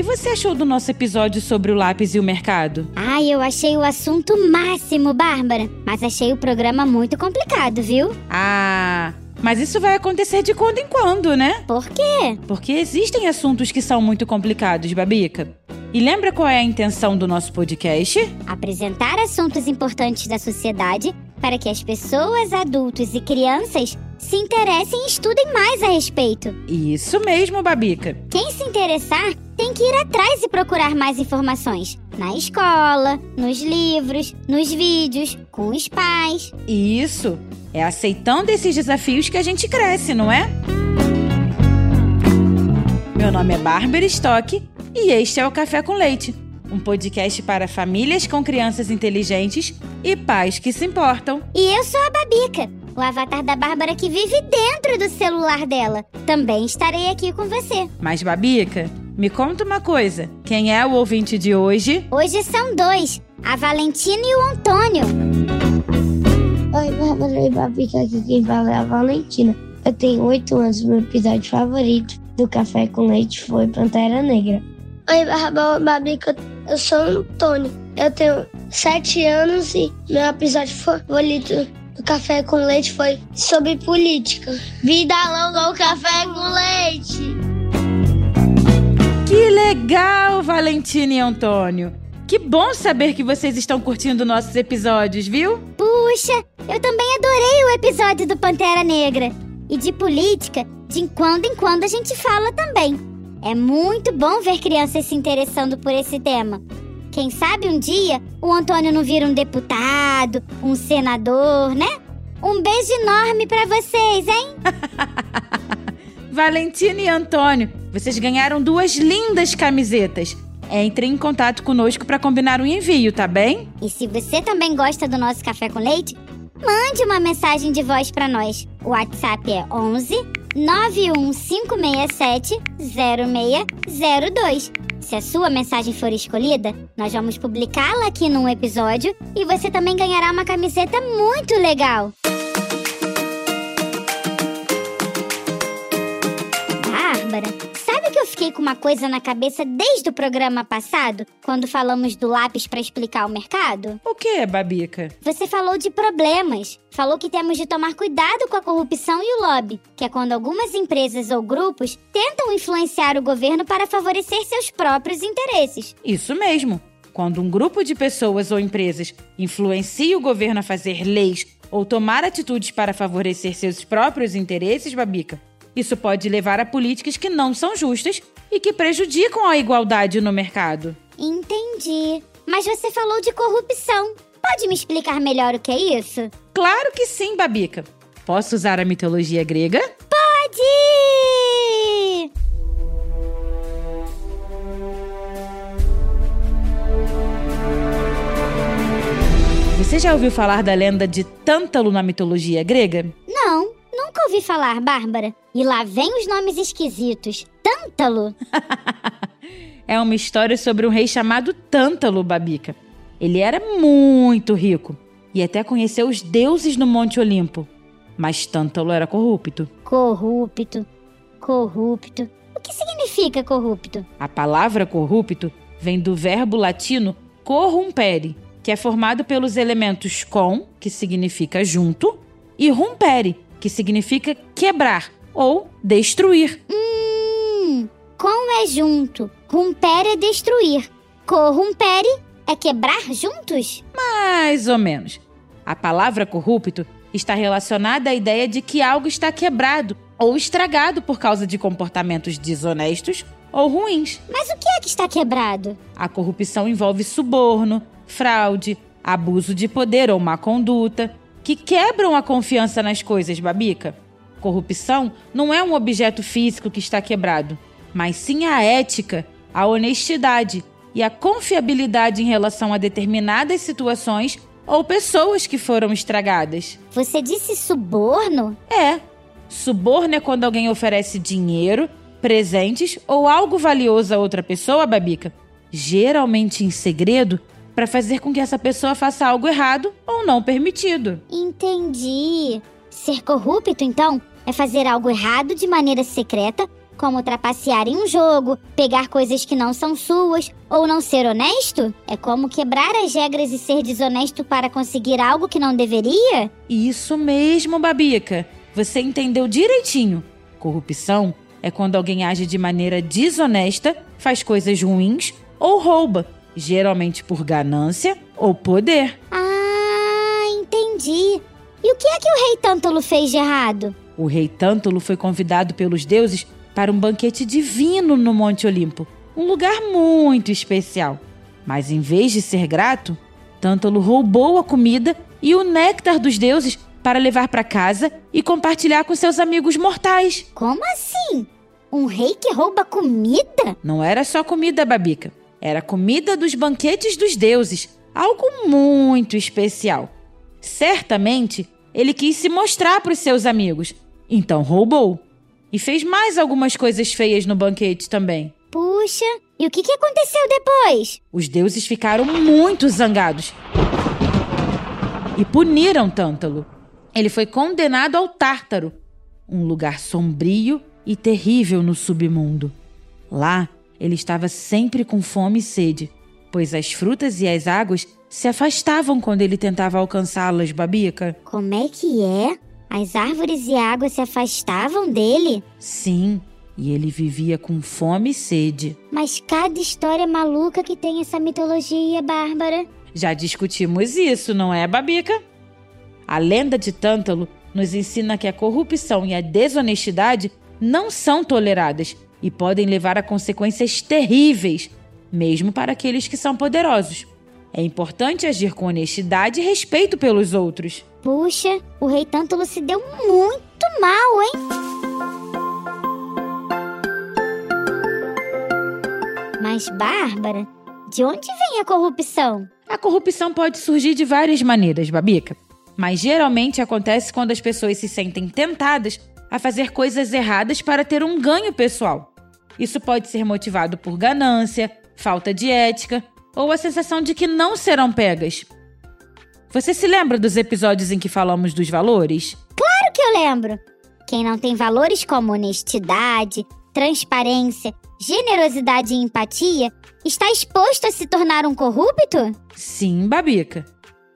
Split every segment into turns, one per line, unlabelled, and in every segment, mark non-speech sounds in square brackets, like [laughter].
Que você achou do nosso episódio sobre o lápis e o mercado?
Ai, eu achei o assunto máximo, Bárbara. Mas achei o programa muito complicado, viu?
Ah, mas isso vai acontecer de quando em quando, né?
Por quê?
Porque existem assuntos que são muito complicados, Babica. E lembra qual é a intenção do nosso podcast?
Apresentar assuntos importantes da sociedade para que as pessoas, adultos e crianças se interessem e estudem mais a respeito.
Isso mesmo, Babica.
Quem se interessar tem que ir atrás e procurar mais informações. Na escola, nos livros, nos vídeos, com os pais.
Isso. É aceitando esses desafios que a gente cresce, não é? Meu nome é Bárbara Stock e este é o Café com Leite um podcast para famílias com crianças inteligentes e pais que se importam.
E eu sou a Babica, o avatar da Bárbara que vive dentro do celular dela. Também estarei aqui com você.
Mas, Babica, me conta uma coisa: quem é o ouvinte de hoje?
Hoje são dois: a Valentina e o Antônio.
Oi, Bárbara e Babica, aqui quem fala é a Valentina. Eu tenho oito anos, meu episódio favorito do Café com Leite foi Pantera Negra. Oi, Bárbara e Babica, eu sou o Antônio. Eu tenho sete anos e meu episódio favorito do Café com Leite foi sobre política. Vida longa ao Café com Leite!
Que legal, Valentina e Antônio! Que bom saber que vocês estão curtindo nossos episódios, viu?
Puxa, eu também adorei o episódio do Pantera Negra. E de política, de quando em quando a gente fala também. É muito bom ver crianças se interessando por esse tema. Quem sabe um dia o Antônio não vira um deputado, um senador, né? Um beijo enorme para vocês, hein? [laughs]
Valentina e Antônio, vocês ganharam duas lindas camisetas. Entre em contato conosco para combinar um envio, tá bem?
E se você também gosta do nosso café com leite, mande uma mensagem de voz para nós. O WhatsApp é 11 91567 0602. Se a sua mensagem for escolhida, nós vamos publicá-la aqui num episódio e você também ganhará uma camiseta muito legal. Fiquei com uma coisa na cabeça desde o programa passado, quando falamos do lápis para explicar o mercado?
O que, Babica?
Você falou de problemas. Falou que temos de tomar cuidado com a corrupção e o lobby, que é quando algumas empresas ou grupos tentam influenciar o governo para favorecer seus próprios interesses.
Isso mesmo. Quando um grupo de pessoas ou empresas influencia o governo a fazer leis ou tomar atitudes para favorecer seus próprios interesses, Babica, isso pode levar a políticas que não são justas e que prejudicam a igualdade no mercado.
Entendi. Mas você falou de corrupção. Pode me explicar melhor o que é isso?
Claro que sim, Babica. Posso usar a mitologia grega?
Pode!
Você já ouviu falar da lenda de Tântalo na mitologia grega?
Ouvi falar, Bárbara. E lá vem os nomes esquisitos. Tântalo? [laughs]
é uma história sobre um rei chamado Tântalo, Babica. Ele era muito rico e até conheceu os deuses no Monte Olimpo. Mas Tântalo era corrupto.
Corrupto, corrupto. O que significa corrupto?
A palavra corrupto vem do verbo latino corrumpere, que é formado pelos elementos com, que significa junto, e rumpere, que significa quebrar ou destruir.
Hum, com é junto, rumpere é destruir, corrumpere é quebrar juntos?
Mais ou menos. A palavra corrupto está relacionada à ideia de que algo está quebrado ou estragado por causa de comportamentos desonestos ou ruins.
Mas o que é que está quebrado?
A corrupção envolve suborno, fraude, abuso de poder ou má conduta, que quebram a confiança nas coisas, Babica. Corrupção não é um objeto físico que está quebrado, mas sim a ética a honestidade e a confiabilidade em relação a determinadas situações ou pessoas que foram estragadas.
Você disse suborno?
É. Suborno é quando alguém oferece dinheiro, presentes ou algo valioso a outra pessoa, Babica, geralmente em segredo, para fazer com que essa pessoa faça algo errado ou não permitido.
Entendi. Ser corrupto, então, é fazer algo errado de maneira secreta, como trapacear em um jogo, pegar coisas que não são suas, ou não ser honesto? É como quebrar as regras e ser desonesto para conseguir algo que não deveria?
Isso mesmo, Babica. Você entendeu direitinho. Corrupção é quando alguém age de maneira desonesta, faz coisas ruins ou rouba, geralmente por ganância ou poder.
Ah, entendi. E o que é que o rei Tântalo fez de errado?
O rei Tântalo foi convidado pelos deuses para um banquete divino no Monte Olimpo, um lugar muito especial. Mas em vez de ser grato, Tântalo roubou a comida e o néctar dos deuses para levar para casa e compartilhar com seus amigos mortais.
Como assim? Um rei que rouba comida?
Não era só comida, Babica. Era comida dos banquetes dos deuses, algo muito especial. Certamente, ele quis se mostrar para os seus amigos, então roubou. E fez mais algumas coisas feias no banquete também.
Puxa, e o que, que aconteceu depois?
Os deuses ficaram muito zangados e puniram Tântalo. Ele foi condenado ao Tártaro, um lugar sombrio e terrível no submundo. Lá, ele estava sempre com fome e sede, pois as frutas e as águas se afastavam quando ele tentava alcançá-las, Babica.
Como é que é? As árvores e a água se afastavam dele?
Sim, e ele vivia com fome e sede.
Mas cada história maluca que tem essa mitologia, Bárbara.
Já discutimos isso, não é, Babica? A lenda de Tântalo nos ensina que a corrupção e a desonestidade não são toleradas e podem levar a consequências terríveis, mesmo para aqueles que são poderosos. É importante agir com honestidade e respeito pelos outros.
Puxa, o rei Tântalo se deu muito mal, hein? Mas, Bárbara, de onde vem a corrupção?
A corrupção pode surgir de várias maneiras, Babica. Mas geralmente acontece quando as pessoas se sentem tentadas a fazer coisas erradas para ter um ganho pessoal. Isso pode ser motivado por ganância, falta de ética ou a sensação de que não serão pegas. Você se lembra dos episódios em que falamos dos valores?
Claro que eu lembro! Quem não tem valores como honestidade, transparência, generosidade e empatia está exposto a se tornar um corrupto?
Sim, Babica.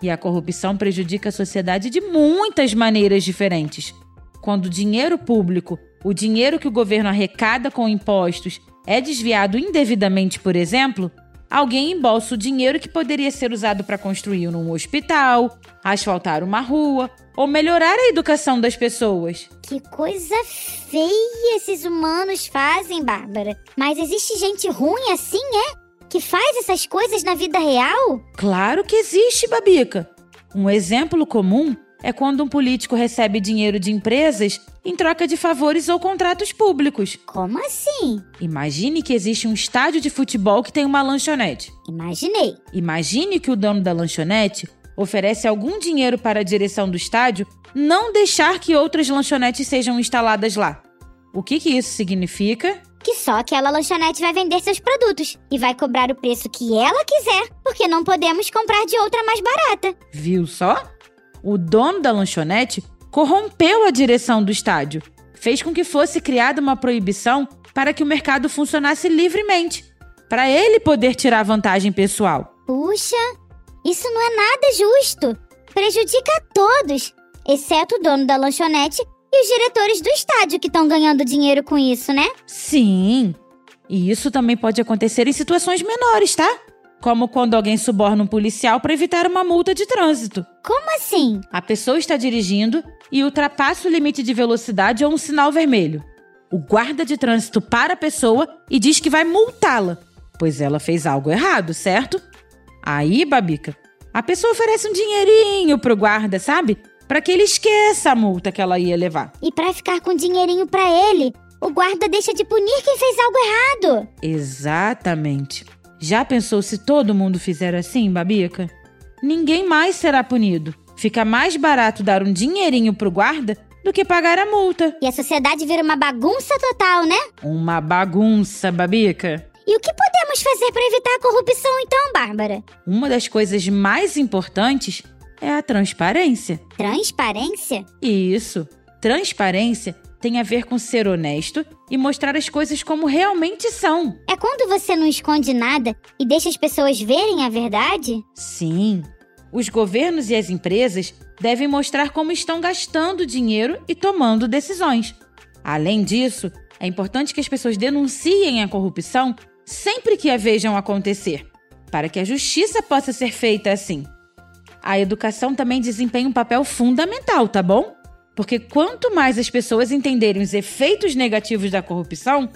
E a corrupção prejudica a sociedade de muitas maneiras diferentes. Quando o dinheiro público, o dinheiro que o governo arrecada com impostos, é desviado indevidamente, por exemplo, alguém embolsa o dinheiro que poderia ser usado para construir um hospital, asfaltar uma rua ou melhorar a educação das pessoas.
Que coisa feia esses humanos fazem, Bárbara. Mas existe gente ruim assim, é? que faz essas coisas na vida real?
Claro que existe, Babica. Um exemplo comum é quando um político recebe dinheiro de empresas em troca de favores ou contratos públicos.
Como assim?
Imagine que existe um estádio de futebol que tem uma lanchonete.
Imaginei.
Imagine que o dono da lanchonete oferece algum dinheiro para a direção do estádio não deixar que outras lanchonetes sejam instaladas lá. O que, que isso significa?
que só aquela lanchonete vai vender seus produtos e vai cobrar o preço que ela quiser, porque não podemos comprar de outra mais barata.
Viu só? O dono da lanchonete corrompeu a direção do estádio, fez com que fosse criada uma proibição para que o mercado funcionasse livremente, para ele poder tirar vantagem pessoal.
Puxa, isso não é nada justo. Prejudica a todos, exceto o dono da lanchonete e os diretores do estádio que estão ganhando dinheiro com isso, né?
Sim. E isso também pode acontecer em situações menores, tá? Como quando alguém suborna um policial para evitar uma multa de trânsito.
Como assim?
A pessoa está dirigindo e ultrapassa o limite de velocidade ou um sinal vermelho. O guarda de trânsito para a pessoa e diz que vai multá-la, pois ela fez algo errado, certo? Aí, Babica, a pessoa oferece um dinheirinho pro guarda, sabe? para que ele esqueça a multa que ela ia levar.
E para ficar com dinheirinho para ele, o guarda deixa de punir quem fez algo errado.
Exatamente. Já pensou se todo mundo fizer assim, Babica? Ninguém mais será punido. Fica mais barato dar um dinheirinho pro guarda do que pagar a multa.
E a sociedade vira uma bagunça total, né?
Uma bagunça, Babica.
E o que podemos fazer para evitar a corrupção então, Bárbara?
Uma das coisas mais importantes é a transparência.
Transparência?
Isso. Transparência tem a ver com ser honesto e mostrar as coisas como realmente são.
É quando você não esconde nada e deixa as pessoas verem a verdade?
Sim. Os governos e as empresas devem mostrar como estão gastando dinheiro e tomando decisões. Além disso, é importante que as pessoas denunciem a corrupção sempre que a vejam acontecer, para que a justiça possa ser feita assim. A educação também desempenha um papel fundamental, tá bom? Porque quanto mais as pessoas entenderem os efeitos negativos da corrupção,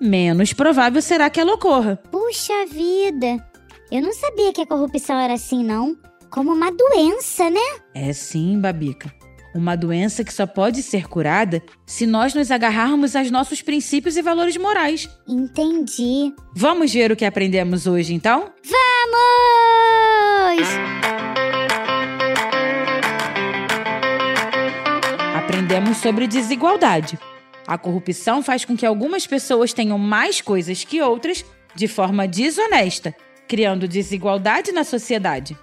menos provável será que ela ocorra.
Puxa vida! Eu não sabia que a corrupção era assim, não. Como uma doença, né?
É sim, Babica. Uma doença que só pode ser curada se nós nos agarrarmos aos nossos princípios e valores morais.
Entendi.
Vamos ver o que aprendemos hoje, então?
Vamos!
Sobre desigualdade. A corrupção faz com que algumas pessoas tenham mais coisas que outras de forma desonesta, criando desigualdade na sociedade.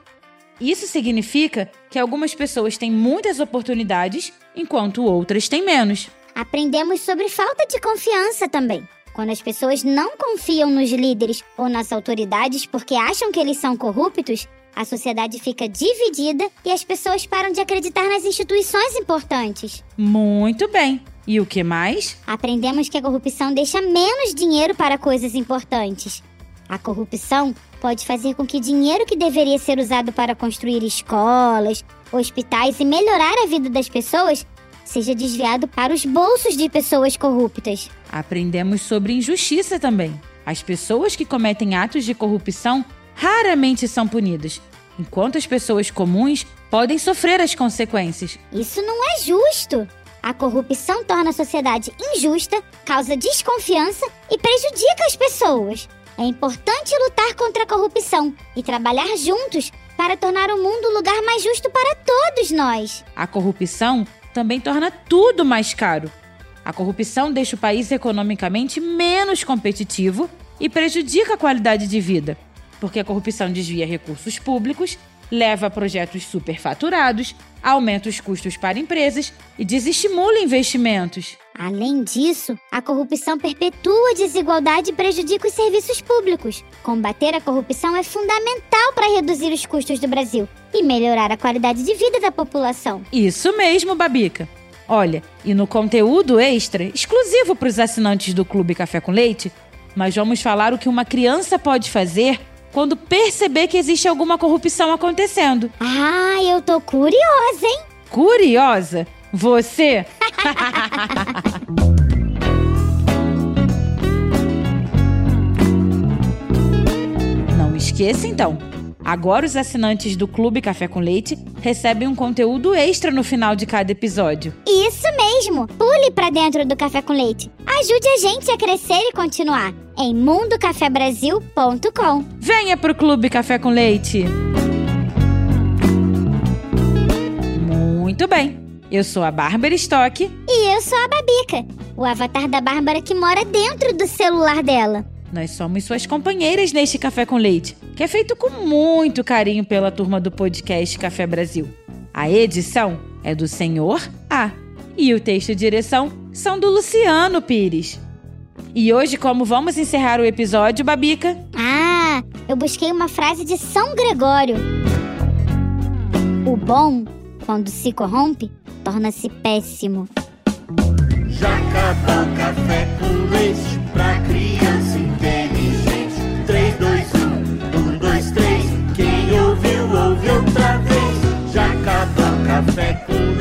Isso significa que algumas pessoas têm muitas oportunidades, enquanto outras têm menos.
Aprendemos sobre falta de confiança também. Quando as pessoas não confiam nos líderes ou nas autoridades porque acham que eles são corruptos, a sociedade fica dividida e as pessoas param de acreditar nas instituições importantes.
Muito bem. E o que mais?
Aprendemos que a corrupção deixa menos dinheiro para coisas importantes. A corrupção pode fazer com que dinheiro que deveria ser usado para construir escolas, hospitais e melhorar a vida das pessoas seja desviado para os bolsos de pessoas corruptas.
Aprendemos sobre injustiça também. As pessoas que cometem atos de corrupção raramente são punidas, enquanto as pessoas comuns podem sofrer as consequências.
Isso não é justo. A corrupção torna a sociedade injusta, causa desconfiança e prejudica as pessoas. É importante lutar contra a corrupção e trabalhar juntos para tornar o mundo um lugar mais justo para todos nós.
A corrupção também torna tudo mais caro. A corrupção deixa o país economicamente menos competitivo e prejudica a qualidade de vida, porque a corrupção desvia recursos públicos, leva a projetos superfaturados, aumenta os custos para empresas e desestimula investimentos.
Além disso, a corrupção perpetua a desigualdade e prejudica os serviços públicos. Combater a corrupção é fundamental para reduzir os custos do Brasil e melhorar a qualidade de vida da população.
Isso mesmo, Babica. Olha, e no conteúdo extra, exclusivo para os assinantes do Clube Café com Leite, nós vamos falar o que uma criança pode fazer quando perceber que existe alguma corrupção acontecendo.
Ah, eu tô curiosa, hein?
Curiosa? Você? [laughs] Não esqueça então. Agora os assinantes do Clube Café com Leite recebem um conteúdo extra no final de cada episódio.
Isso mesmo! Pule pra dentro do Café com Leite. Ajude a gente a crescer e continuar em mundocafebrasil.com.
Venha pro Clube Café com Leite. Muito bem. Eu sou a Bárbara Stock.
E eu sou a Babica, o avatar da Bárbara que mora dentro do celular dela.
Nós somos suas companheiras neste Café com Leite, que é feito com muito carinho pela turma do podcast Café Brasil. A edição é do Senhor A. E o texto e direção são do Luciano Pires. E hoje, como vamos encerrar o episódio, Babica?
Ah, eu busquei uma frase de São Gregório. O bom, quando se corrompe, torna-se péssimo.
Já acabou café com leite pra criança inteligente. 3,
2,
1, 1, 2, 3. Quem
ouviu, ouviu
outra vez. Já acabou o café
com leite.